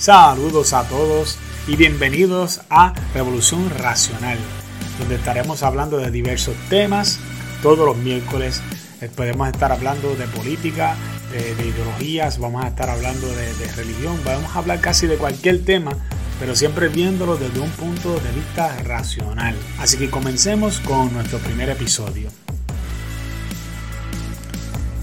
Saludos a todos y bienvenidos a Revolución Racional, donde estaremos hablando de diversos temas todos los miércoles. Eh, podemos estar hablando de política, de, ideologías, vamos a estar hablando de, de religión, vamos a hablar casi de cualquier tema pero siempre viéndolo desde un punto de vista racional. Así que comencemos con nuestro primer episodio.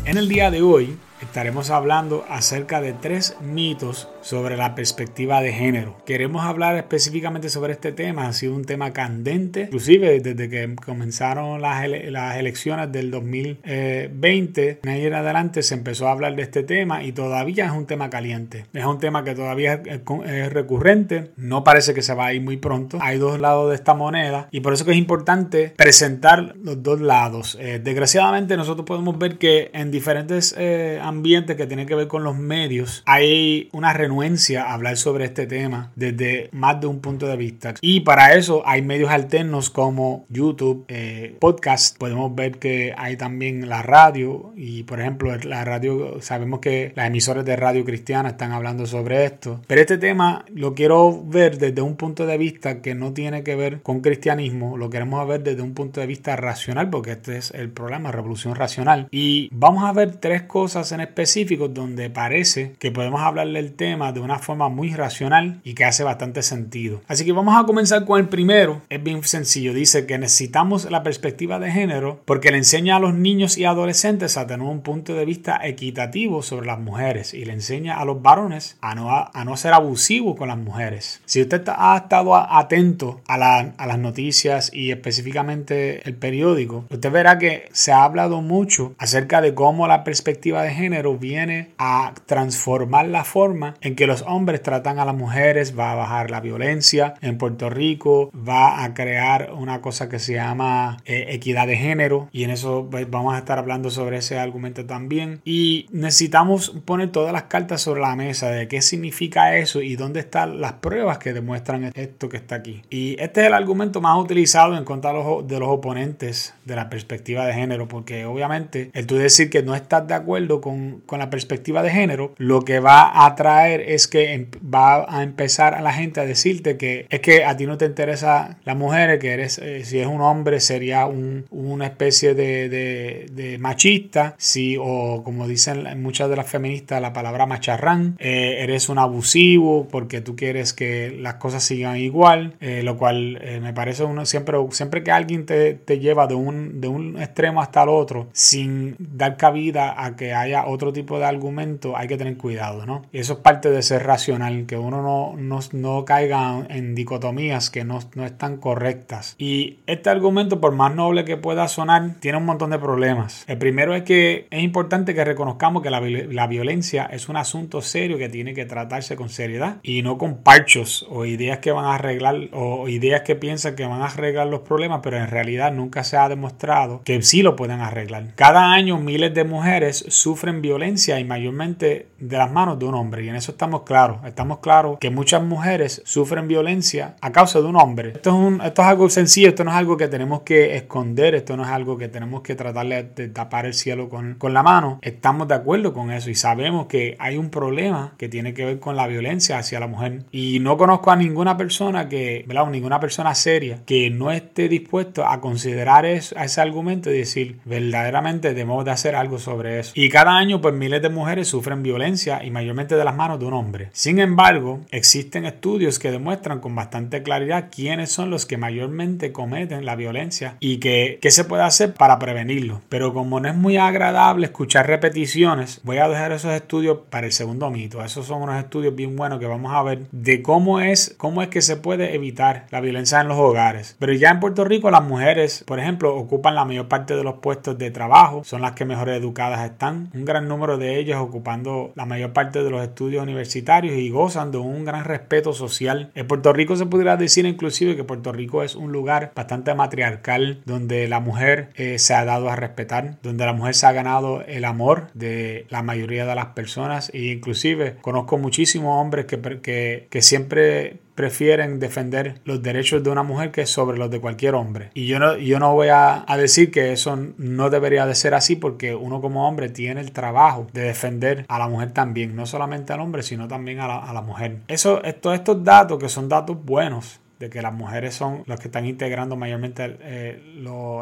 En el día de hoy estaremos hablando acerca de tres mitos sobre la perspectiva de género. Queremos hablar específicamente sobre este tema, ha sido un tema candente, inclusive desde que comenzaron las, elecciones del 2020, en ahí en adelante se empezó a hablar de este tema y todavía es un tema caliente. Es un tema que todavía es, recurrente, no parece que se va a ir muy pronto. Hay dos lados de esta moneda y por eso que es importante presentar los dos lados. Eh, desgraciadamente nosotros podemos ver que en diferentes eh, ambientes que tienen que ver con los medios hay una renuncia a hablar sobre este tema desde más de un punto de vista. Y para eso hay medios alternos como YouTube, eh, podcast. Podemos ver que hay también la radio y por ejemplo la radio, sabemos que las emisoras de radio cristiana están hablando sobre esto. Pero este tema lo quiero ver desde un punto de vista que no tiene que ver con cristianismo, lo queremos ver desde un punto de vista racional porque este es el programa Revolución Racional. Y vamos a ver tres cosas en específico donde parece que podemos hablar del tema de una forma muy racional y que hace bastante sentido. Así que vamos a comenzar con el primero. Es bien sencillo. Dice que necesitamos la perspectiva de género porque le enseña a los niños y adolescentes a tener un punto de vista equitativo sobre las mujeres y le enseña a los varones a no, a, no ser abusivos con las mujeres. Si usted ha estado atento a, a las noticias y específicamente el periódico, usted verá que se ha hablado mucho acerca de cómo la perspectiva de género viene a transformar la forma en que los hombres tratan a las mujeres, va a bajar la violencia en Puerto Rico, va a crear una cosa que se llama eh, equidad de género y en eso pues, vamos a estar hablando sobre ese argumento también. Y necesitamos poner todas las cartas sobre la mesa de qué significa eso y dónde están las pruebas que demuestran esto que está aquí. Y este es el argumento más utilizado en contra de los, oponentes de la perspectiva de género, porque obviamente el tú decir que no estás de acuerdo con, con la perspectiva de género, lo que va a traer es que em, va a empezar a la gente a decirte que es que a ti no te interesa la mujer, que eres, eh, si es un hombre sería un, una especie de, de, machista, si, o como dicen muchas de las feministas, la palabra macharrán, eh, eres un abusivo porque tú quieres que las cosas sigan igual, eh, lo cual me parece uno siempre, siempre que alguien te, te lleva de un, de un extremo hasta el otro sin dar cabida a que haya otro tipo de argumento, hay que tener cuidado, ¿no? Y eso es parte de ser racional, que uno no, no, no caiga en dicotomías que no, no, están correctas. Y este argumento, por más noble que pueda sonar, tiene un montón de problemas. El primero es que es importante que reconozcamos que la, la violencia es un asunto serio que tiene que tratarse con seriedad y no con parchos o ideas que van a arreglar o ideas que piensan que van a arreglar los problemas, pero en realidad nunca se ha demostrado que sí lo pueden arreglar. Cada año miles de mujeres sufren violencia y mayormente de las manos de un hombre y en eso estamos claros, estamos claros que muchas mujeres sufren violencia a causa de un hombre. Esto es, un, esto es algo sencillo, esto no es algo que tenemos que esconder, esto no es algo que tenemos que tratarle de tapar el cielo con, con la mano. Estamos de acuerdo con eso y sabemos que hay un problema que tiene que ver con la violencia hacia la mujer. Y no conozco a ninguna persona que, ¿verdad? ninguna persona seria que no esté dispuesto a considerar eso, a ese argumento y decir, verdaderamente debemos de hacer algo sobre eso. Y cada año, pues miles de mujeres sufren violencia y mayormente de las manos de un. Sin embargo, existen estudios que demuestran con bastante claridad quiénes son los que mayormente cometen la violencia y que, qué se puede hacer para prevenirlo. Pero como no es muy agradable escuchar repeticiones, voy a dejar esos estudios para el segundo mito. Esos son unos estudios bien buenos que vamos a ver de cómo es, cómo es que se puede evitar la violencia en los hogares. Pero ya en Puerto Rico las mujeres, por ejemplo, ocupan la mayor parte de los puestos de trabajo, son las que mejor educadas están. Un gran número de ellas ocupando la mayor parte de los estudios universitarios y gozan de un gran respeto social. En Puerto Rico se podría decir inclusive que Puerto Rico es un lugar bastante matriarcal donde la mujer eh, se ha dado a respetar, donde la mujer se ha ganado el amor de la mayoría de las personas e inclusive conozco muchísimos hombres que, que siempre prefieren defender los derechos de una mujer que sobre los de cualquier hombre. Y yo no, yo no voy a, decir que eso no debería de ser así porque uno como hombre tiene el trabajo de defender a la mujer también, no solamente al hombre, sino también a la, a la mujer. Eso, todos estos datos que son datos buenos de que las mujeres son las que están integrando mayormente eh,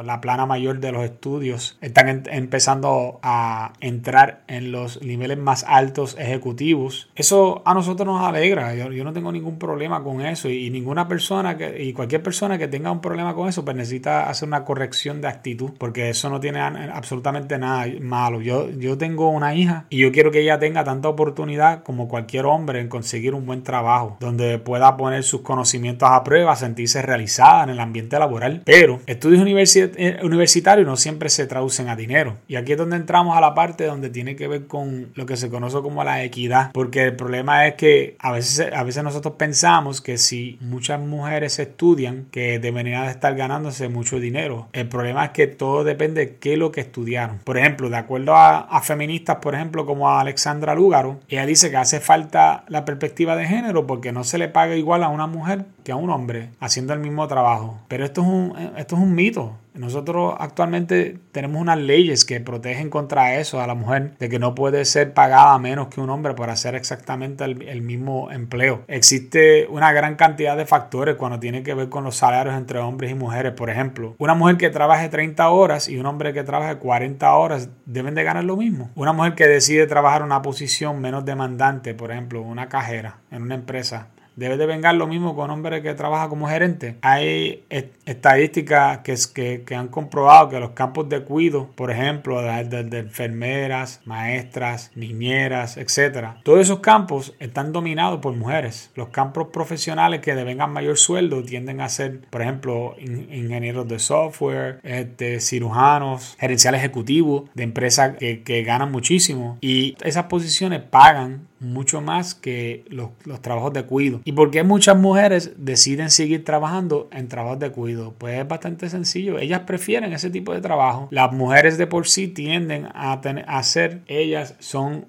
la plana mayor de los estudios, están empezando a entrar en los niveles más altos ejecutivos. Eso a nosotros nos alegra, yo, no tengo ningún problema con eso y, ninguna persona que, y cualquier persona que tenga un problema con eso, pues necesita hacer una corrección de actitud, porque eso no tiene absolutamente nada malo. Yo, yo tengo una hija y yo quiero que ella tenga tanta oportunidad como cualquier hombre en conseguir un buen trabajo, donde pueda poner sus conocimientos a prueba, sentirse realizada en el ambiente laboral. Pero estudios eh, universitarios no siempre se traducen a dinero. Y aquí es donde entramos a la parte donde tiene que ver con lo que se conoce como la equidad. Porque el problema es que a veces, a veces nosotros pensamos que si muchas mujeres estudian, que deberían de estar ganándose mucho dinero. El problema es que todo depende de qué es lo que estudiaron. Por ejemplo, de acuerdo a, a feministas, por ejemplo, como a Alexandra Lúgaro, ella dice que hace falta la perspectiva de género porque no se le paga igual a una mujer que a un hombre haciendo el mismo trabajo. Pero esto es un, esto es un mito. Nosotros actualmente tenemos unas leyes que protegen contra eso a la mujer, de que no puede ser pagada menos que un hombre por hacer exactamente el, mismo empleo. Existe una gran cantidad de factores cuando tiene que ver con los salarios entre hombres y mujeres. Por ejemplo, una mujer que trabaje 30 horas y un hombre que trabaje 40 horas deben de ganar lo mismo. Una mujer que decide trabajar una posición menos demandante, por ejemplo, una cajera en una empresa, debe de vengar lo mismo con un hombre que trabaja como gerente. Hay estadísticas que, que, han comprobado que los campos de cuido, por ejemplo, de, enfermeras, maestras, niñeras, etcétera, todos esos campos están dominados por mujeres. Los campos profesionales que devengan mayor sueldo tienden a ser, por ejemplo, ingenieros de software, este, cirujanos, gerenciales ejecutivos de empresas que, que ganan muchísimo y esas posiciones pagan mucho más que los, trabajos de cuido. ¿Y por qué muchas mujeres deciden seguir trabajando en trabajos de cuido? Pues es bastante sencillo. Ellas prefieren ese tipo de trabajo. Las mujeres de por sí tienden a, tener, a ser, ellas son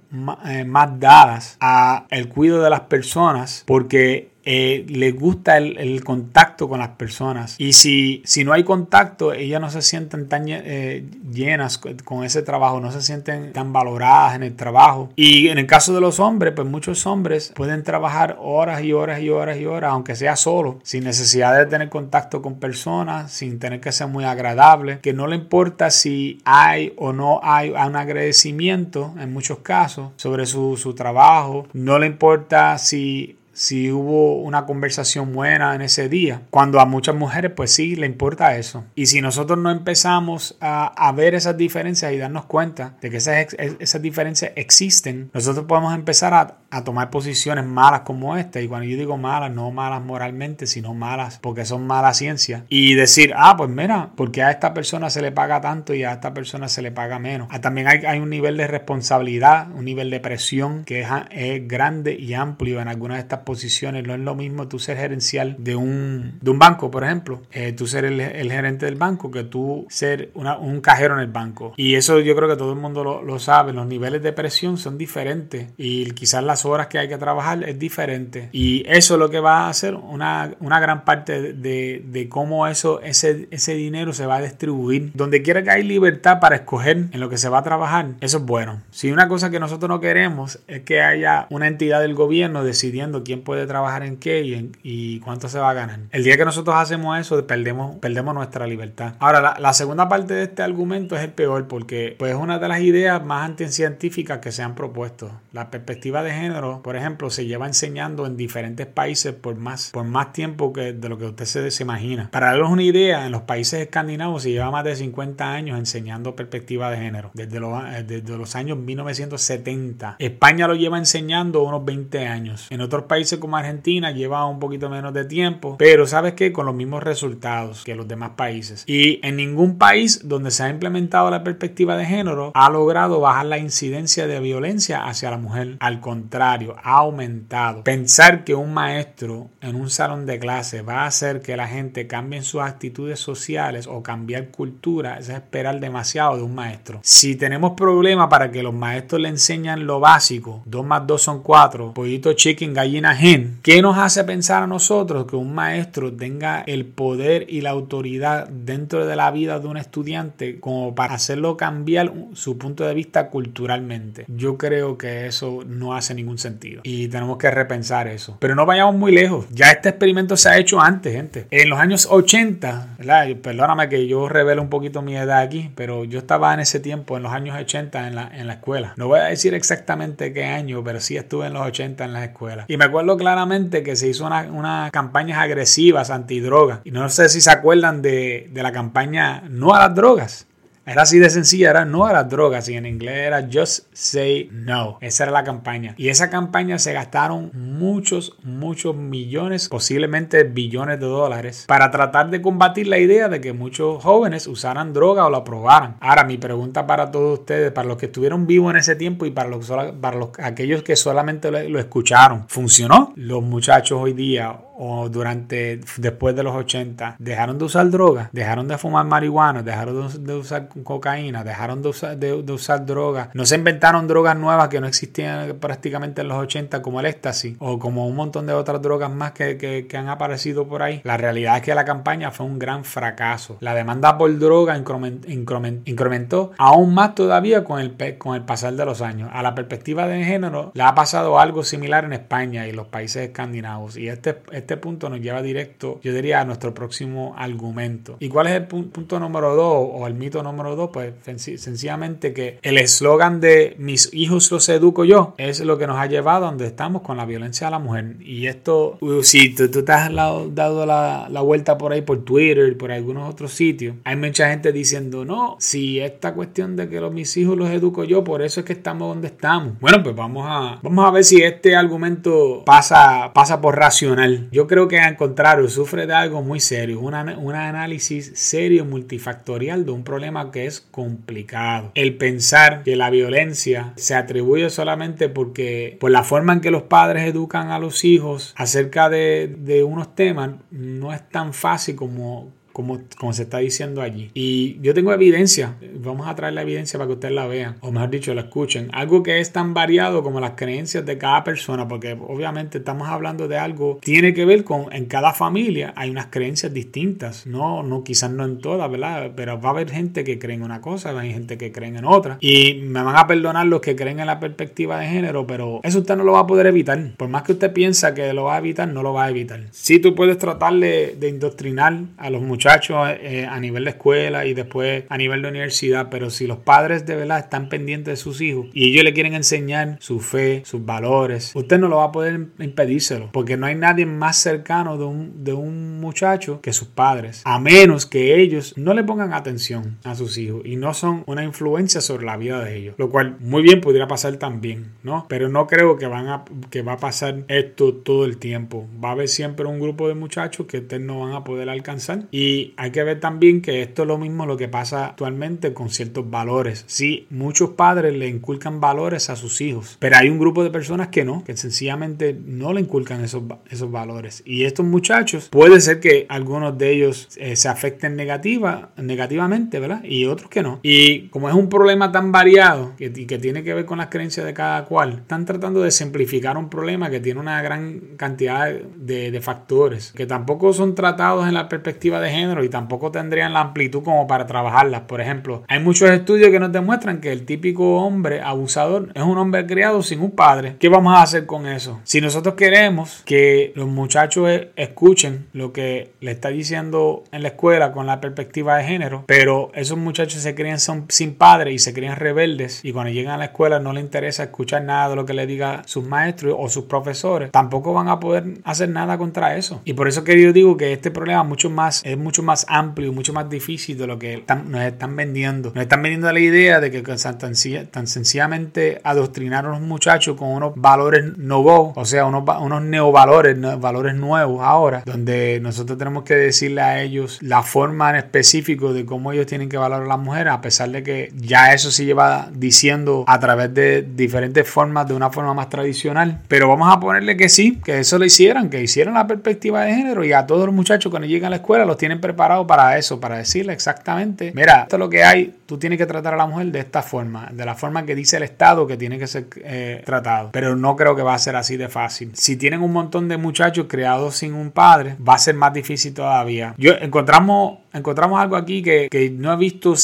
eh, más dadas a el cuidado de las personas porque eh, les gusta el, contacto con las personas. Y si, si no hay contacto, ellas no se sienten tan eh, llenas con ese trabajo, no se sienten tan valoradas en el trabajo. Y en el caso de los hombres, pues muchos hombres pueden trabajar horas y horas y horas y horas, aunque sea solo, sin necesidad de tener contacto con personas, sin tener que ser muy agradable, que no le importa si hay o no hay un agradecimiento en muchos casos sobre su, su trabajo, no le importa si si hubo una conversación buena en ese día. Cuando a muchas mujeres pues sí le importa eso. Y si nosotros no empezamos a, ver esas diferencias y darnos cuenta de que esas, esas diferencias existen, nosotros podemos empezar a, a, tomar posiciones malas como esta. Y cuando yo digo malas, no malas moralmente, sino malas porque son mala ciencia. Y decir, ah, pues mira, porque a esta persona se le paga tanto y a esta persona se le paga menos. Ah, también hay, hay un nivel de responsabilidad, un nivel de presión que es, es grande y amplio en algunas de estas posiciones. No es lo mismo tú ser gerencial de un, de un banco, por ejemplo, eh, tú ser el, gerente del banco que tú ser un cajero en el banco. Y eso yo creo que todo el mundo lo, sabe. Los niveles de presión son diferentes y quizás las horas que hay que trabajar es diferente. Y eso es lo que va a hacer una, una gran parte de, de cómo eso, ese, ese dinero se va a distribuir. Donde quiera que hay libertad para escoger en lo que se va a trabajar, eso es bueno. Si una cosa que nosotros no queremos es que haya una entidad del gobierno decidiendo quién puede trabajar en qué y, cuánto se va a ganar. El día que nosotros hacemos eso, perdemos, perdemos nuestra libertad. Ahora, la, segunda parte de este argumento es el peor porque pues, es una de las ideas más anticientíficas que se han propuesto. La perspectiva de género, por ejemplo, se lleva enseñando en diferentes países por más, por más tiempo que de lo que usted se, se imagina. Para darles una idea, en los países escandinavos se lleva más de 50 años enseñando perspectiva de género, desde los, eh, desde los años 1970. España lo lleva enseñando unos 20 años. En otros países como Argentina lleva un poquito menos de tiempo, pero sabes que con los mismos resultados que los demás países. Y en ningún país donde se ha implementado la perspectiva de género ha logrado bajar la incidencia de violencia hacia la mujer. Al contrario, ha aumentado. Pensar que un maestro en un salón de clase va a hacer que la gente cambie sus actitudes sociales o cambiar cultura es esperar demasiado de un maestro. Si tenemos problemas para que los maestros le enseñan lo básico, 2 más 2 son 4, pollito chicken, gallina ¿Qué nos hace pensar a nosotros que un maestro tenga el poder y la autoridad dentro de la vida de un estudiante como para hacerlo cambiar su punto de vista culturalmente? Yo creo que eso no hace ningún sentido y tenemos que repensar eso. Pero no vayamos muy lejos. Ya este experimento se ha hecho antes, gente. En los años 80, ¿verdad? perdóname que yo revelo un poquito mi edad aquí, pero yo estaba en ese tiempo, en los años 80, en la, en la escuela. No voy a decir exactamente qué año, pero sí estuve en los 80 en la escuela. Y me acuerdo claramente que se hizo unas una campañas agresivas antidrogas. Y no sé si se acuerdan de, de la campaña No a las drogas. Era así de sencilla, era no a las drogas y en inglés era just say no. Esa era la campaña. Y esa campaña se gastaron muchos, muchos millones, posiblemente billones de dólares para tratar de combatir la idea de que muchos jóvenes usaran droga o la probaran. Ahora, mi pregunta para todos ustedes, para los que estuvieron vivos en ese tiempo y para, los, para los, aquellos que solamente lo, lo escucharon, ¿funcionó? Los muchachos hoy día o durante después de los 80 dejaron de usar drogas, dejaron de fumar marihuana, dejaron de, usar cocaína, dejaron de usar, de, usar drogas, no se inventaron drogas nuevas que no existían prácticamente en los 80 como el éxtasis o como un montón de otras drogas más que, que, han aparecido por ahí. La realidad es que la campaña fue un gran fracaso. La demanda por droga incrementó aún más todavía con el, con el pasar de los años. A la perspectiva de género le ha pasado algo similar en España y los países escandinavos y este, este este punto nos lleva directo, yo diría, a nuestro próximo argumento. ¿Y cuál es el punto número dos o el mito número dos? Pues sencillamente que el eslogan de mis hijos los educo yo es lo que nos ha llevado a donde estamos con la violencia a la mujer. Y esto, uh, si tú, te has dado la, la vuelta por ahí por Twitter, por algunos otros sitios, hay mucha gente diciendo, no, si esta cuestión de que los, mis hijos los educo yo, por eso es que estamos donde estamos. Bueno, pues vamos a, vamos a ver si este argumento pasa, pasa por racional. Yo creo que al contrario, sufre de algo muy serio, un análisis serio multifactorial de un problema que es complicado. El pensar que la violencia se atribuye solamente porque por la forma en que los padres educan a los hijos acerca de, de unos temas no es tan fácil como, como, como se está diciendo allí. Y yo tengo evidencia, vamos a traer la evidencia para que ustedes la vean, o mejor dicho, la escuchen. Algo que es tan variado como las creencias de cada persona, porque obviamente estamos hablando de algo, tiene que ver con, en cada familia hay unas creencias distintas, no, no quizás no en todas, ¿verdad? Pero va a haber gente que cree en una cosa, hay gente que cree en otra. Y me van a perdonar los que creen en la perspectiva de género, pero eso usted no lo va a poder evitar. Por más que usted piensa que lo va a evitar, no lo va a evitar. Si tú puedes tratar de, de indoctrinar a los muchachos, eh, a nivel de escuela y después a nivel de universidad, pero si los padres de verdad están pendientes de sus hijos y ellos le quieren enseñar su fe, sus valores, usted no lo va a poder impedírselo, porque no hay nadie más cercano de un, de un muchacho que sus padres, a menos que ellos no le pongan atención a sus hijos y no son una influencia sobre la vida de ellos, lo cual muy bien podría pasar también, ¿no? Pero no creo que van a que va a pasar esto todo el tiempo. Va a haber siempre un grupo de muchachos que ustedes no van a poder alcanzar y hay que ver también que esto es lo mismo lo que pasa actualmente con ciertos valores. Sí, muchos padres le inculcan valores a sus hijos, pero hay un grupo de personas que no, que sencillamente no le inculcan esos, esos valores. Y estos muchachos, puede ser que algunos de ellos eh, se afecten negativa, negativamente, ¿verdad? Y otros que no. Y como es un problema tan variado que, y que tiene que ver con las creencias de cada cual, están tratando de simplificar un problema que tiene una gran cantidad de, de factores que tampoco son tratados en la perspectiva de género y tampoco tendrían la amplitud como para trabajarlas. Por ejemplo, hay muchos estudios que nos demuestran que el típico hombre abusador es un hombre criado sin un padre. ¿Qué vamos a hacer con eso? Si nosotros queremos que los muchachos e, escuchen lo que le está diciendo en la escuela con la perspectiva de género, pero esos muchachos se crían sin padre y se crían rebeldes y cuando llegan a la escuela no les interesa escuchar nada de lo que le diga sus maestros o sus profesores, tampoco van a poder hacer nada contra eso. Y por eso que yo digo que este problema mucho más es mucho más amplio, mucho más difícil de lo que nos están vendiendo. Nos están vendiendo la idea de que tan, sencillamente adoctrinar a los muchachos con unos valores nuevos, o sea, unos, unos neovalores, valores nuevos ahora, donde nosotros tenemos que decirle a ellos la forma en específico de cómo ellos tienen que valorar a las mujeres, a pesar de que ya eso se lleva diciendo a través de diferentes formas, de una forma más tradicional. Pero vamos a ponerle que sí, que eso lo hicieran, que hicieran la perspectiva de género y a todos los muchachos cuando llegan a la escuela los tienen vienen preparados para eso, para decirle exactamente, mira, esto es lo que hay, tú tienes que tratar a la mujer de esta forma, de la forma que dice el Estado que tiene que ser eh, tratado. Pero no creo que va a ser así de fácil. Si tienen un montón de muchachos criados sin un padre, va a ser más difícil todavía. Yo encontramos encontramos algo aquí que, que, no he visto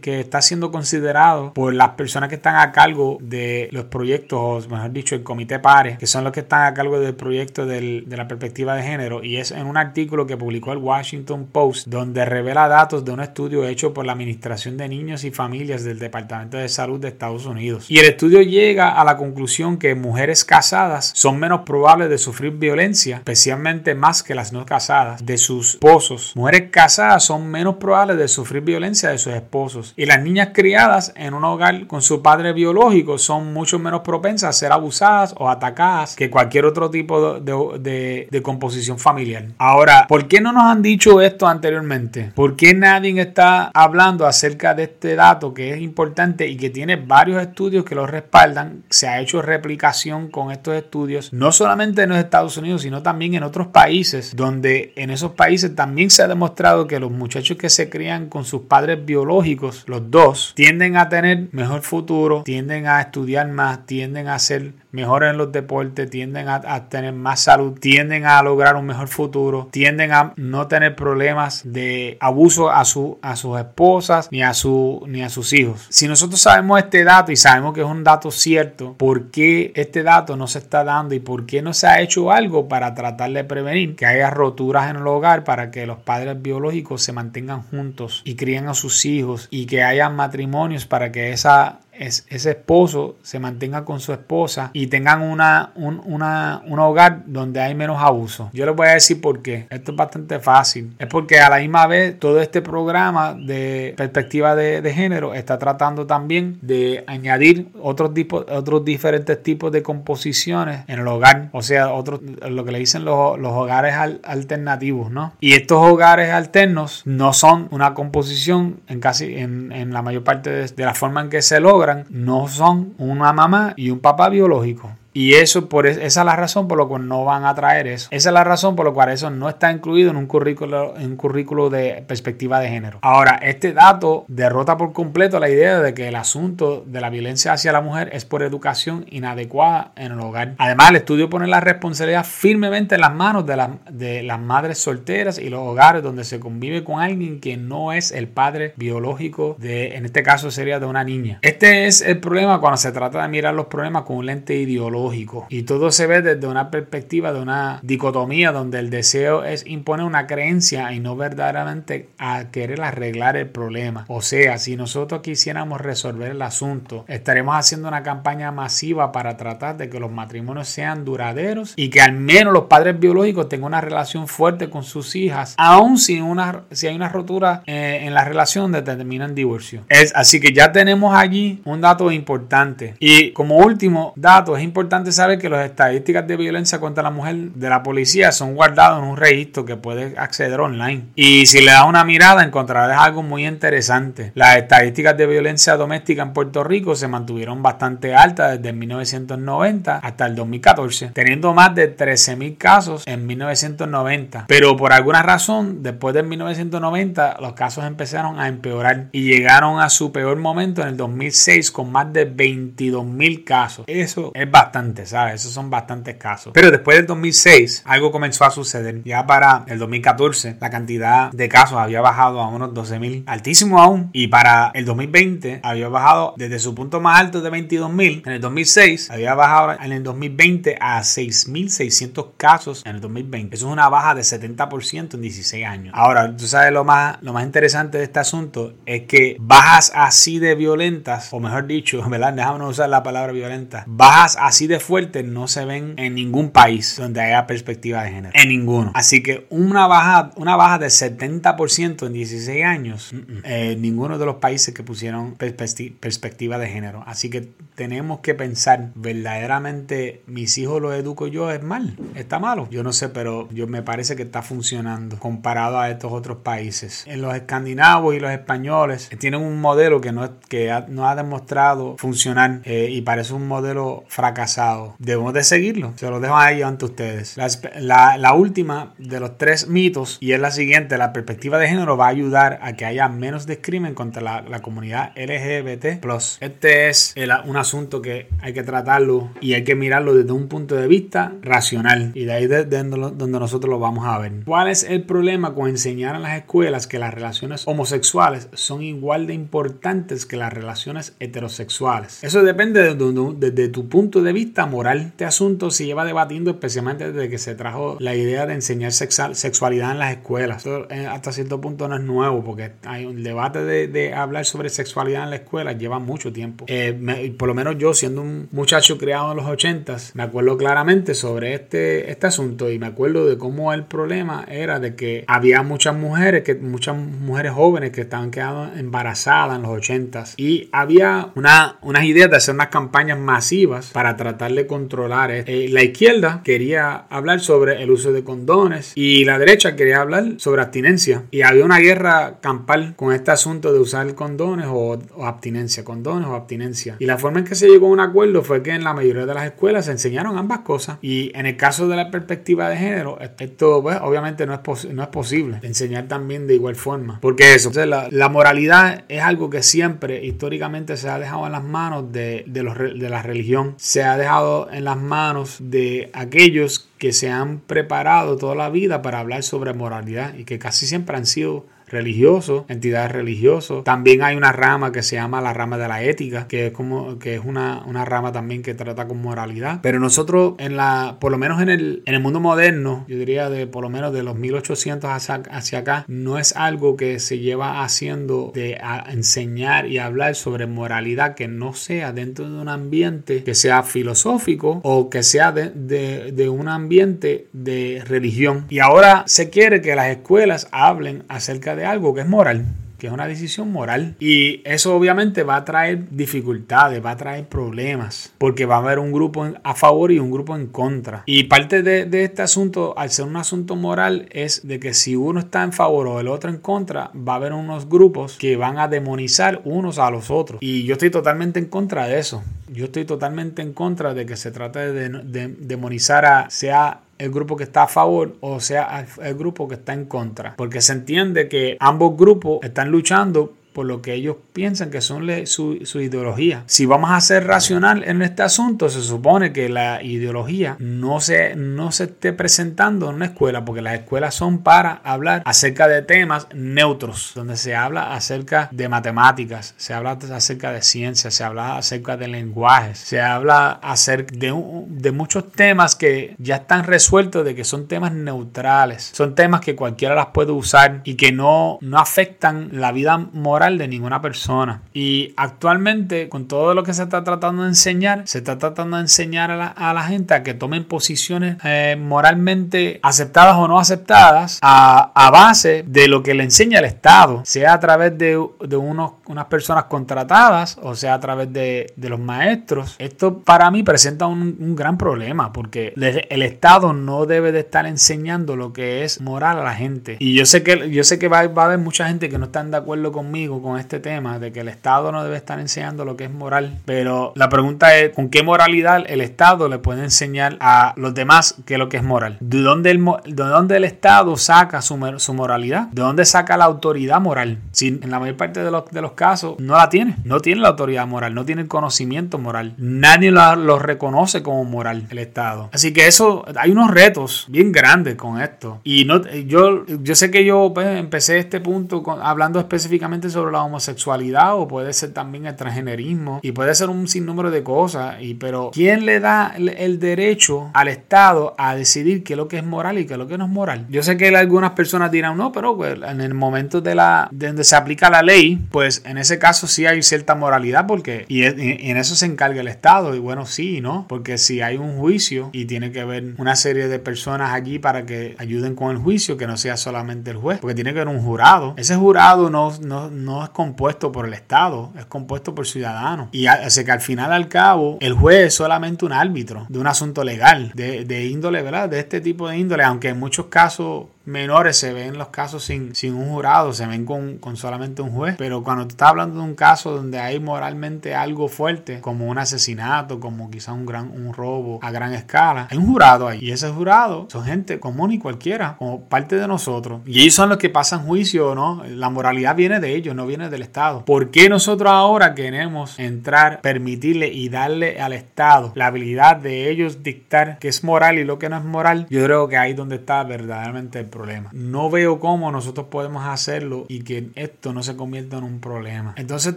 que está siendo considerado por las personas que están a cargo de los proyectos, o mejor dicho, el comité PARE, que son los que están a cargo del proyecto del, de la perspectiva de género. Y es en un artículo que publicó el Washington Post, donde revela datos de un estudio hecho por la Administración de Niños y Familias del Departamento de Salud de Estados Unidos. Y el estudio llega a la conclusión que mujeres casadas son menos probables de sufrir violencia, especialmente más que las no casadas, de sus esposos. Mujeres casadas son menos probables de sufrir violencia de sus esposos. Y las niñas criadas en un hogar con su padre biológico son mucho menos propensas a ser abusadas o atacadas que cualquier otro tipo de, de, composición familiar. Ahora, ¿por qué no nos han dicho esto anteriormente? ¿Por qué nadie está hablando acerca de este dato que es importante y que tiene varios estudios que lo respaldan? Se ha hecho replicación con estos estudios, no solamente en los Estados Unidos, sino también en otros países, donde en esos países también se ha demostrado que los muchachos que se crían con sus padres biológicos, los dos, tienden a tener mejor futuro, tienden a estudiar más, tienden a ser mejores en los deportes, tienden a, tener más salud, tienden a lograr un mejor futuro, tienden a no tener problemas de abuso a, su, a sus esposas ni a, su, ni a sus hijos. Si nosotros sabemos este dato y sabemos que es un dato cierto, ¿por qué este dato no se está dando y por qué no se ha hecho algo para tratar de prevenir que haya roturas en el hogar para que los padres biológicos se mantengan juntos y críen a sus hijos y que haya matrimonios para que esa ese esposo se mantenga con su esposa y tengan una, un, una, un hogar donde hay menos abuso. Yo les voy a decir por qué. Esto es bastante fácil. Es porque a la misma vez todo este programa de perspectiva de, género está tratando también de añadir otros, otros diferentes tipos de composiciones en el hogar. O sea, otros, lo que le dicen los, los hogares alternativos, ¿no? Y estos hogares alternos no son una composición en casi en, en la mayor parte de, de la forma en que se logra no son una mamá y un papá biológico. Y eso, por esa es la razón por la cual no van a traer eso. Esa es la razón por la cual eso no está incluido en un currículo, en un currículo de perspectiva de género. Ahora, este dato derrota por completo la idea de que el asunto de la violencia hacia la mujer es por educación inadecuada en el hogar. Además, el estudio pone la responsabilidad firmemente en las manos de, de las madres solteras y los hogares donde se convive con alguien que no es el padre biológico de, en este caso sería de una niña. Este es el problema cuando se trata de mirar los problemas con un lente ideológico y todo se ve desde una perspectiva de una dicotomía donde el deseo es imponer una creencia y no verdaderamente a querer arreglar el problema. O sea, si nosotros quisiéramos resolver el asunto, estaremos haciendo una campaña masiva para tratar de que los matrimonios sean duraderos y que al menos los padres biológicos tengan una relación fuerte con sus hijas, aun si, una, si hay una rotura eh, en la relación determinan divorcio. Es, así que ya tenemos allí un dato importante. Y como último dato, es importante saber que las estadísticas de violencia contra la mujer de la policía son guardadas en un registro que puedes acceder online. Y si le das una mirada encontrarás algo muy interesante. Las estadísticas de violencia doméstica en Puerto Rico se mantuvieron bastante altas desde 1990 hasta el 2014, teniendo más de 13.000 casos en 1990. Pero por alguna razón, después de 1990, los casos empezaron a empeorar y llegaron a su peor momento en el 2006 con más de 22.000 casos. Eso es bastante ¿sabes? Esos son bastantes casos. Pero después del 2006, algo comenzó a suceder. Ya para el 2014, la cantidad de casos había bajado a unos 12.000, altísimo aún. Y para el 2020, había bajado desde su punto más alto de 22.000 en el 2006, había bajado en el 2020 a 6.600 casos en el 2020. Eso es una baja de 70% en 16 años. Ahora, tú sabes lo más, lo más interesante de este asunto es que bajas así de violentas, o mejor dicho, ¿verdad? Déjame usar la palabra violenta. Bajas así de fuerte no se ven en ningún país donde haya perspectiva de género. En ninguno. Así que una baja, una baja de 70% en 16 años, eh, ninguno de los países que pusieron perspectiva de género. Así que tenemos que pensar, verdaderamente mis hijos los educo yo, es mal, está malo. Yo no sé, pero yo me parece que está funcionando comparado a estos otros países. En los escandinavos y los españoles tienen un modelo que no, que no ha demostrado funcionar eh, y parece un modelo fracasado Debemos de seguirlo. Se lo dejo ahí ante ustedes. La, la, última de los tres mitos, y es la siguiente, la perspectiva de género va a ayudar a que haya menos discrimen contra la, la comunidad LGBT+. Este es un asunto que hay que tratarlo y hay que mirarlo desde un punto de vista racional. Y de ahí de, donde nosotros lo vamos a ver. ¿Cuál es el problema con enseñar en las escuelas que las relaciones homosexuales son igual de importantes que las relaciones heterosexuales? Eso depende desde de, tu punto de vista moral. Este asunto se lleva debatiendo especialmente desde que se trajo la idea de enseñar sexualidad en las escuelas. Eh, hasta cierto punto no es nuevo porque hay un debate de, hablar sobre sexualidad en la escuela lleva mucho tiempo. Eh, por lo menos yo siendo un muchacho criado en los 80s, me acuerdo claramente sobre este, este asunto y me acuerdo de cómo el problema era de que había muchas mujeres, que, muchas mujeres jóvenes que estaban quedando embarazadas en los 80s y había una, unas ideas de hacer unas campañas masivas para tratar de controlar. Eh, la izquierda quería hablar sobre el uso de condones y la derecha quería hablar sobre abstinencia y había una guerra campal con este asunto de usar condones o, abstinencia, condones o abstinencia. Y la forma en que se llegó a un acuerdo fue que en la mayoría de las escuelas se enseñaron ambas cosas y en el caso de la perspectiva de género, esto pues, obviamente no es, no es posible enseñar también de igual forma. Porque eso, la, la, moralidad es algo que siempre históricamente se ha dejado en las manos de, de, los, de la religión, se ha dejado en las manos de aquellos que se han preparado toda la vida para hablar sobre moralidad y que casi siempre han sido religiosos, entidades religiosas. También hay una rama que se llama la rama de la ética, que es como que es una, una rama también que trata con moralidad. Pero nosotros en la, por lo menos en el, en el mundo moderno, yo diría de por lo menos de los 1800 hacia, hacia acá, no es algo que se lleva haciendo de enseñar y hablar sobre moralidad que no sea dentro de un ambiente que sea filosófico o que sea de, de, de un ambiente de religión. Y ahora se quiere que las escuelas hablen acerca de de algo que es moral, que es una decisión moral. Y eso obviamente va a traer dificultades, va a traer problemas, porque va a haber un grupo a favor y un grupo en contra. Y parte de, de, este asunto, al ser un asunto moral, es de que si uno está en favor o el otro en contra, va a haber unos grupos que van a demonizar unos a los otros. Y yo estoy totalmente en contra de eso. Yo estoy totalmente en contra de que se trate de, de demonizar a sea el grupo que está a favor o sea el grupo que está en contra. Porque se entiende que ambos grupos están luchando por lo que ellos piensan que son su, su, ideología. Si vamos a ser racional en este asunto, se supone que la ideología no se, no se esté presentando en una escuela, porque las escuelas son para hablar acerca de temas neutros, donde se habla acerca de matemáticas, se habla acerca de ciencia, se habla acerca de lenguajes, se habla acerca de, de muchos temas que ya están resueltos, de que son temas neutrales, son temas que cualquiera las puede usar y que no, no afectan la vida moral de ninguna persona. Y actualmente, con todo lo que se está tratando de enseñar, se está tratando de enseñar a la, gente a que tomen posiciones eh, moralmente aceptadas o no aceptadas a, base de lo que le enseña el Estado, sea a través de, unos, unas personas contratadas o sea a través de, los maestros. Esto para mí presenta un, gran problema porque el Estado no debe de estar enseñando lo que es moral a la gente. Y yo sé que, yo sé que va, va a haber mucha gente que no están de acuerdo conmigo con este tema de que el Estado no debe estar enseñando lo que es moral, pero la pregunta es, ¿con qué moralidad el Estado le puede enseñar a los demás qué es lo que es moral? ¿De dónde el, de dónde el Estado saca su, su moralidad? ¿De dónde saca la autoridad moral? Si en la mayor parte de los, de los casos no la tiene, no tiene la autoridad moral, no tiene el conocimiento moral. Nadie lo, reconoce como moral el Estado. Así que eso, hay unos retos bien grandes con esto. Y no, yo, yo sé que yo pues, empecé este punto hablando específicamente sobre la homosexualidad o puede ser también el transgenerismo y puede ser un sinnúmero de cosas. Y, pero ¿quién le da el, derecho al Estado a decidir qué es lo que es moral y qué es lo que no es moral? Yo sé que algunas personas dirán, no, pero pues, en el momento de la de donde se aplica la ley, pues en ese caso sí hay cierta moralidad porque y, en eso se encarga el Estado. Y bueno, sí, ¿no? Porque si hay un juicio y tiene que haber una serie de personas allí para que ayuden con el juicio, que no sea solamente el juez, porque tiene que haber un jurado. Ese jurado no, no, no es compuesto por el Estado, es compuesto por ciudadanos. Y hace que al final, al cabo, el juez es solamente un árbitro de un asunto legal, de, índole, ¿verdad? De este tipo de índole, aunque en muchos casos menores se ven los casos sin, sin un jurado, se ven con, con solamente un juez. Pero cuando tú estás hablando de un caso donde hay moralmente algo fuerte, como un asesinato, como quizá un gran un robo a gran escala, hay un jurado ahí. Y ese jurado son gente común y cualquiera, como parte de nosotros. Y ellos son los que pasan juicio, ¿no? La moralidad viene de ellos, no viene del Estado. ¿Por qué nosotros ahora queremos entrar, permitirle y darle al Estado la habilidad de ellos dictar qué es moral y lo que no es moral? Yo creo que ahí es donde está verdaderamente el No veo cómo nosotros podemos hacerlo y que esto no se convierta en un problema. Entonces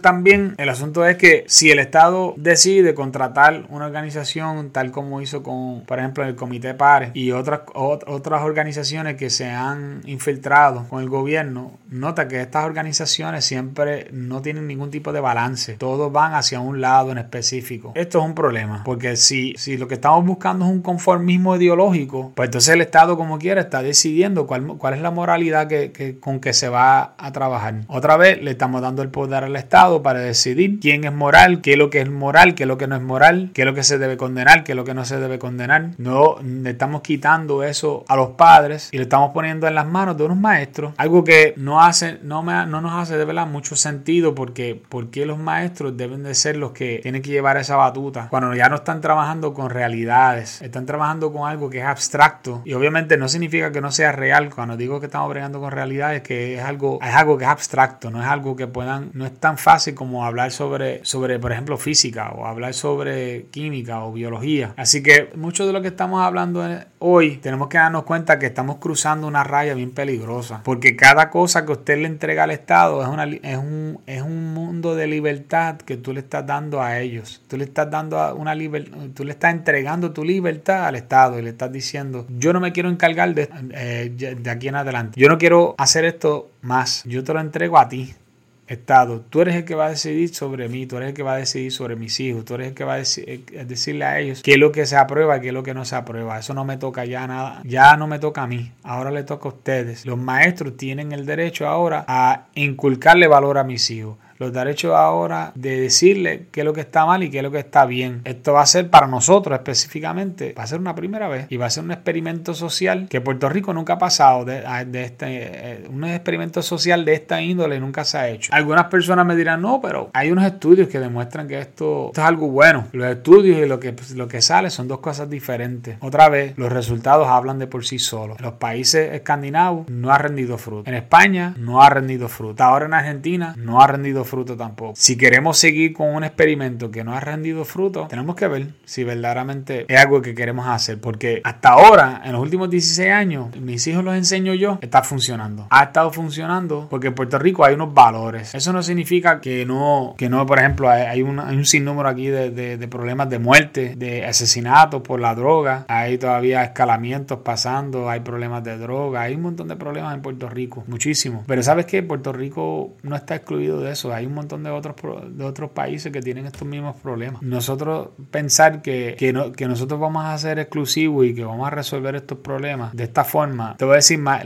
también el asunto es que si el Estado decide contratar una organización tal como hizo con, por ejemplo, el Comité Pares y otras, otras organizaciones que se han infiltrado con el gobierno, nota que estas organizaciones siempre no tienen ningún tipo de balance. Todos van hacia un lado en específico. Esto es un problema, porque si, si lo que estamos buscando es un conformismo ideológico, pues entonces el Estado como quiera está decidiendo cuál, es la moralidad que, con que se va a trabajar. Otra vez le estamos dando el poder al Estado para decidir quién es moral, qué es lo que es moral, qué es lo que no es moral, qué es lo que se debe condenar, qué es lo que no se debe condenar. No le estamos quitando eso a los padres y le estamos poniendo en las manos de unos maestros, algo que no hace, no, me, no nos hace de verdad mucho sentido porque, porque los maestros deben de ser los que tienen que llevar esa batuta cuando ya no están trabajando con realidades, están trabajando con algo que es abstracto y obviamente no significa que no sea real. Cuando digo que estamos bregando con realidades, que es algo, es algo que es abstracto, no es algo que puedan, no es tan fácil como hablar sobre, sobre, por ejemplo, física o hablar sobre química o biología. Así que mucho de lo que estamos hablando hoy tenemos que darnos cuenta que estamos cruzando una raya bien peligrosa, porque cada cosa que usted le entrega al Estado es, una, es, un, es un mundo de libertad que tú le estás dando a ellos. Tú le estás dando una libertad, tú le estás entregando tu libertad al Estado y le estás diciendo, yo no me quiero encargar de, eh, de aquí en adelante. Yo no quiero hacer esto más. Yo te lo entrego a ti. Estado, tú eres el que va a decidir sobre mí, tú eres el que va a decidir sobre mis hijos, tú eres el que va a eh, decirle a ellos qué es lo que se aprueba y qué es lo que no se aprueba. Eso no me toca ya nada, ya no me toca a mí, ahora le toca a ustedes. Los maestros tienen el derecho ahora a inculcarle valor a mis hijos los derechos ahora de decirle qué es lo que está mal y qué es lo que está bien. Esto va a ser para nosotros específicamente, va a ser una primera vez y va a ser un experimento social que Puerto Rico nunca ha pasado de, este, eh, un experimento social de esta índole nunca se ha hecho. Algunas personas me dirán, no, pero hay unos estudios que demuestran que esto, es algo bueno. Los estudios y lo que, pues, lo que sale son dos cosas diferentes. Otra vez, los resultados hablan de por sí solos. En los países escandinavos no ha rendido fruto. En España no ha rendido fruto. Ahora en Argentina no ha rendido fruto fruto tampoco. Si queremos seguir con un experimento que no ha rendido fruto, tenemos que ver si verdaderamente es algo que queremos hacer. Porque hasta ahora, en los últimos 16 años, mis hijos los enseño yo, está funcionando. Ha estado funcionando porque en Puerto Rico hay unos valores. Eso no significa que no, que no, por ejemplo, hay, un, hay un sinnúmero aquí de, de, problemas de muerte, de asesinatos por la droga. Hay todavía escalamientos pasando, hay problemas de droga, hay un montón de problemas en Puerto Rico, muchísimo. Pero sabes que Puerto Rico no está excluido de eso hay un montón de otros, de otros países que tienen estos mismos problemas. Nosotros pensar que, que, no, que nosotros vamos a ser exclusivos y que vamos a resolver estos problemas de esta forma, te voy a decir más,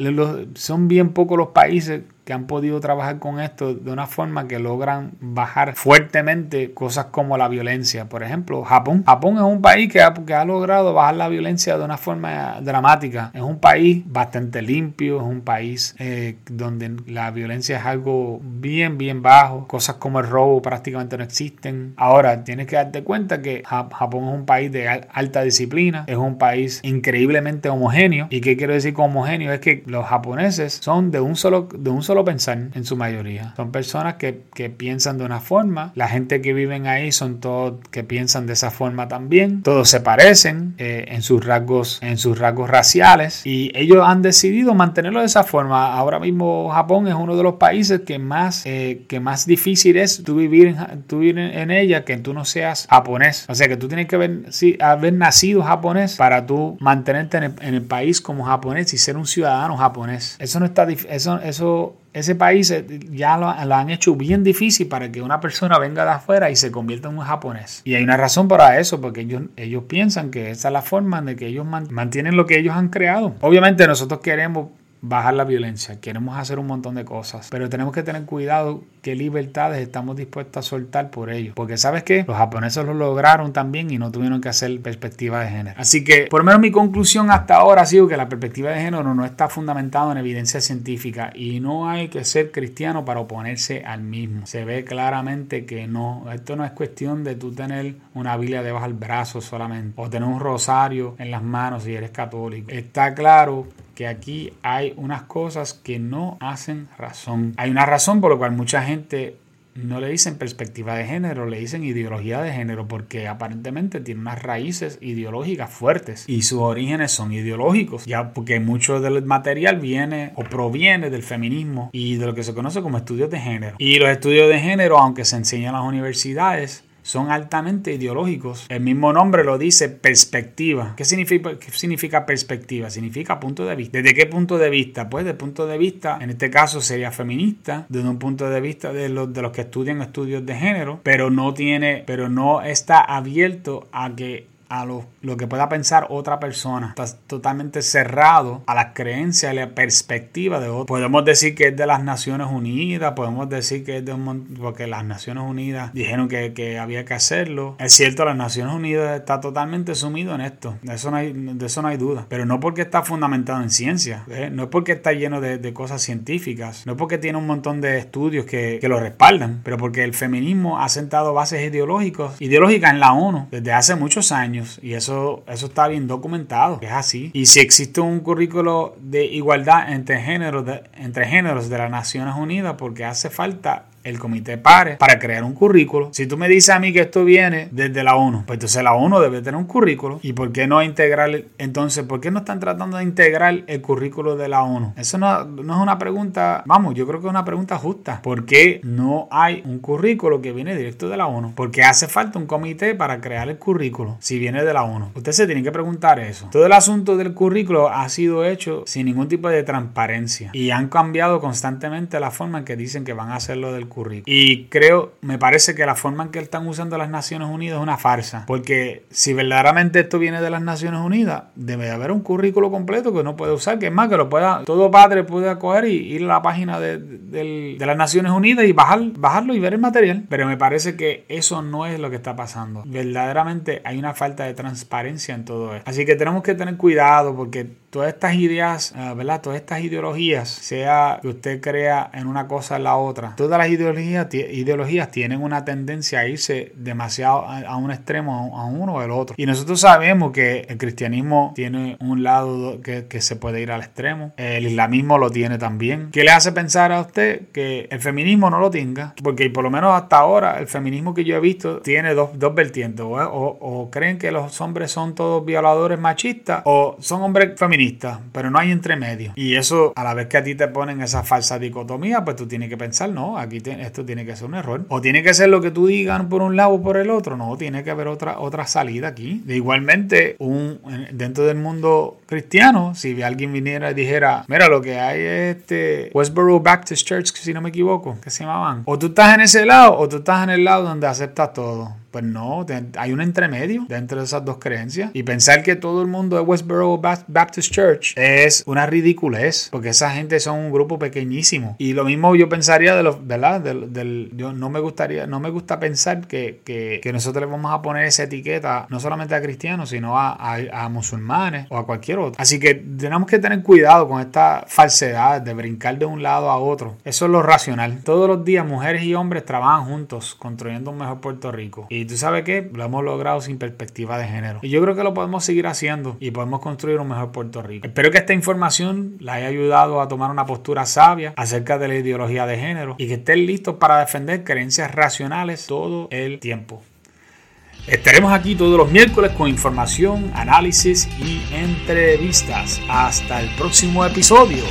son bien pocos los países que han podido trabajar con esto de una forma que logran bajar fuertemente cosas como la violencia. Por ejemplo, Japón. Japón es un país que ha, que ha logrado bajar la violencia de una forma dramática. Es un país bastante limpio, es un país eh, donde la violencia es algo bien, bien bajo. Cosas como el robo prácticamente no existen. Ahora, tienes que darte cuenta que Japón es un país de alta disciplina, es un país increíblemente homogéneo. ¿Y qué quiero decir con homogéneo? Es que los japoneses son de un solo, de un solo pensar en su mayoría. Son personas que, que, piensan de una forma. La gente que viven ahí son todos que piensan de esa forma también. Todos se parecen eh, en sus rasgos, en sus rasgos raciales. Y ellos han decidido mantenerlo de esa forma. Ahora mismo Japón es uno de los países que más, eh, que más difícil es tú vivir, tú vivir en ella que tú no seas japonés. O sea que tú tienes que haber, sí, haber nacido japonés para tú mantenerte en el, en el, país como japonés y ser un ciudadano japonés. Eso no está, eso, eso ese país eh, ya lo, han hecho bien difícil para que una persona venga de afuera y se convierta en un japonés. Y hay una razón para eso, porque ellos, ellos piensan que esa es la forma de que ellos mantienen lo que ellos han creado. Obviamente nosotros queremos bajar la violencia, queremos hacer un montón de cosas, pero tenemos que tener cuidado qué libertades estamos dispuestos a soltar por ello. Porque sabes que los japoneses lo lograron también y no tuvieron que hacer perspectiva de género. Así que, por lo menos mi conclusión hasta ahora ha sido que la perspectiva de género no está fundamentada en evidencia científica y no hay que ser cristiano para oponerse al mismo. Se ve claramente que no. Esto no es cuestión de tú tener una Biblia debajo del brazo solamente o tener un rosario en las manos si eres católico. Está claro que aquí hay unas cosas que no hacen razón. Hay una razón por la cual mucha gente no le dicen perspectiva de género, le dicen ideología de género, porque aparentemente tiene unas raíces ideológicas fuertes y sus orígenes son ideológicos, ya porque mucho del material viene o proviene del feminismo y de lo que se conoce como estudios de género. Y los estudios de género, aunque se enseñan en las universidades, son altamente ideológicos. El mismo nombre lo dice perspectiva. ¿Qué significa, qué significa perspectiva? Significa punto de vista. ¿Desde qué punto de vista? Pues de punto de vista, en este caso sería feminista, desde un punto de vista de los, de los que estudian estudios de género, pero no tiene, pero no está abierto a que a lo, que pueda pensar otra persona. Está totalmente cerrado a las creencias y la perspectiva de otro. Podemos decir que es de las Naciones Unidas, podemos decir que es de un porque las Naciones Unidas dijeron que, que, había que hacerlo. Es cierto, las Naciones Unidas está totalmente sumido en esto. De eso no hay, de eso no hay duda. Pero no porque está fundamentado en ciencia, ¿eh? no es porque está lleno de, de, cosas científicas, no porque tiene un montón de estudios que, que lo respaldan, pero porque el feminismo ha sentado bases ideológicas, ideológicas en la ONU desde hace muchos años y eso, eso está bien documentado, es así. Y si existe un currículo de igualdad entre géneros de, entre géneros de las Naciones Unidas, porque hace falta el comité para crear un currículo. Si tú me dices a mí que esto viene desde la ONU, pues entonces la ONU debe tener un currículo. ¿Y por qué no integrar? Entonces, ¿por qué no están tratando de integrar el currículo de la ONU? Eso no, no es una pregunta, vamos, yo creo que es una pregunta justa. ¿Por qué no hay un currículo que viene directo de la ONU? Porque hace falta un comité para crear el currículo si viene de la ONU. Usted se tiene que preguntar eso. Todo el asunto del currículo ha sido hecho sin ningún tipo de transparencia y han cambiado constantemente la forma en que dicen que van a hacerlo del y creo, me parece que la forma en que están usando las Naciones Unidas es una farsa. Porque si verdaderamente esto viene de las Naciones Unidas, debe haber un currículo completo que no puede usar. Que es más, que lo pueda, todo padre puede acoger y ir a la página de, las Naciones Unidas y bajar, bajarlo y ver el material. Pero me parece que eso no es lo que está pasando. Verdaderamente hay una falta de transparencia en todo esto. Así que tenemos que tener cuidado porque todas estas ideas, ah, ¿verdad? Todas estas ideologías, sea que usted crea en una cosa o en la otra, todas las ideologías, ideologías tienen una tendencia a irse demasiado a, un extremo, a uno o al otro. Y nosotros sabemos que el cristianismo tiene un lado que, se puede ir al extremo, el islamismo lo tiene también. ¿Qué le hace pensar a usted que el feminismo no lo tenga? Porque por lo menos hasta ahora el feminismo que yo he visto tiene dos, dos vertientes. O, o creen que los hombres son todos violadores machistas o son hombres feministas pero no hay entremedio. Y eso, a la vez que a ti te ponen esa falsa dicotomía, pues tú tienes que pensar, no, aquí esto tiene que ser un error. O tiene que ser lo que tú digas por un lado o por el otro. No, tiene que haber otra, otra salida aquí. Igualmente, un, dentro del mundo cristiano, si alguien viniera y dijera, mira, lo que hay es este Westboro Baptist Church, si no me equivoco, que se llamaban. O tú estás en ese lado o tú estás en el lado donde aceptas todo. Pues no, hay un entremedio dentro de esas dos creencias. Y pensar que todo el mundo de Westboro Baptist Church es una ridiculez, porque esa gente son un grupo pequeñísimo. Y lo mismo yo pensaría de los, ¿verdad? Del, yo no me gustaría, no me gusta pensar que, que, que, nosotros le vamos a poner esa etiqueta no solamente a cristianos, sino a, a, musulmanes o a cualquier otro. Así que tenemos que tener cuidado con esta falsedad de brincar de un lado a otro. Eso es lo racional. Todos los días mujeres y hombres trabajan juntos construyendo un mejor Puerto Rico. Y tú sabes que lo hemos logrado sin perspectiva de género. Y yo creo que lo podemos seguir haciendo y podemos construir un mejor Puerto Rico. Espero que esta información la haya ayudado a tomar una postura sabia acerca de la ideología de género y que estén listos para defender creencias racionales todo el tiempo. Estaremos aquí todos los miércoles con información, análisis y entrevistas. Hasta el próximo episodio.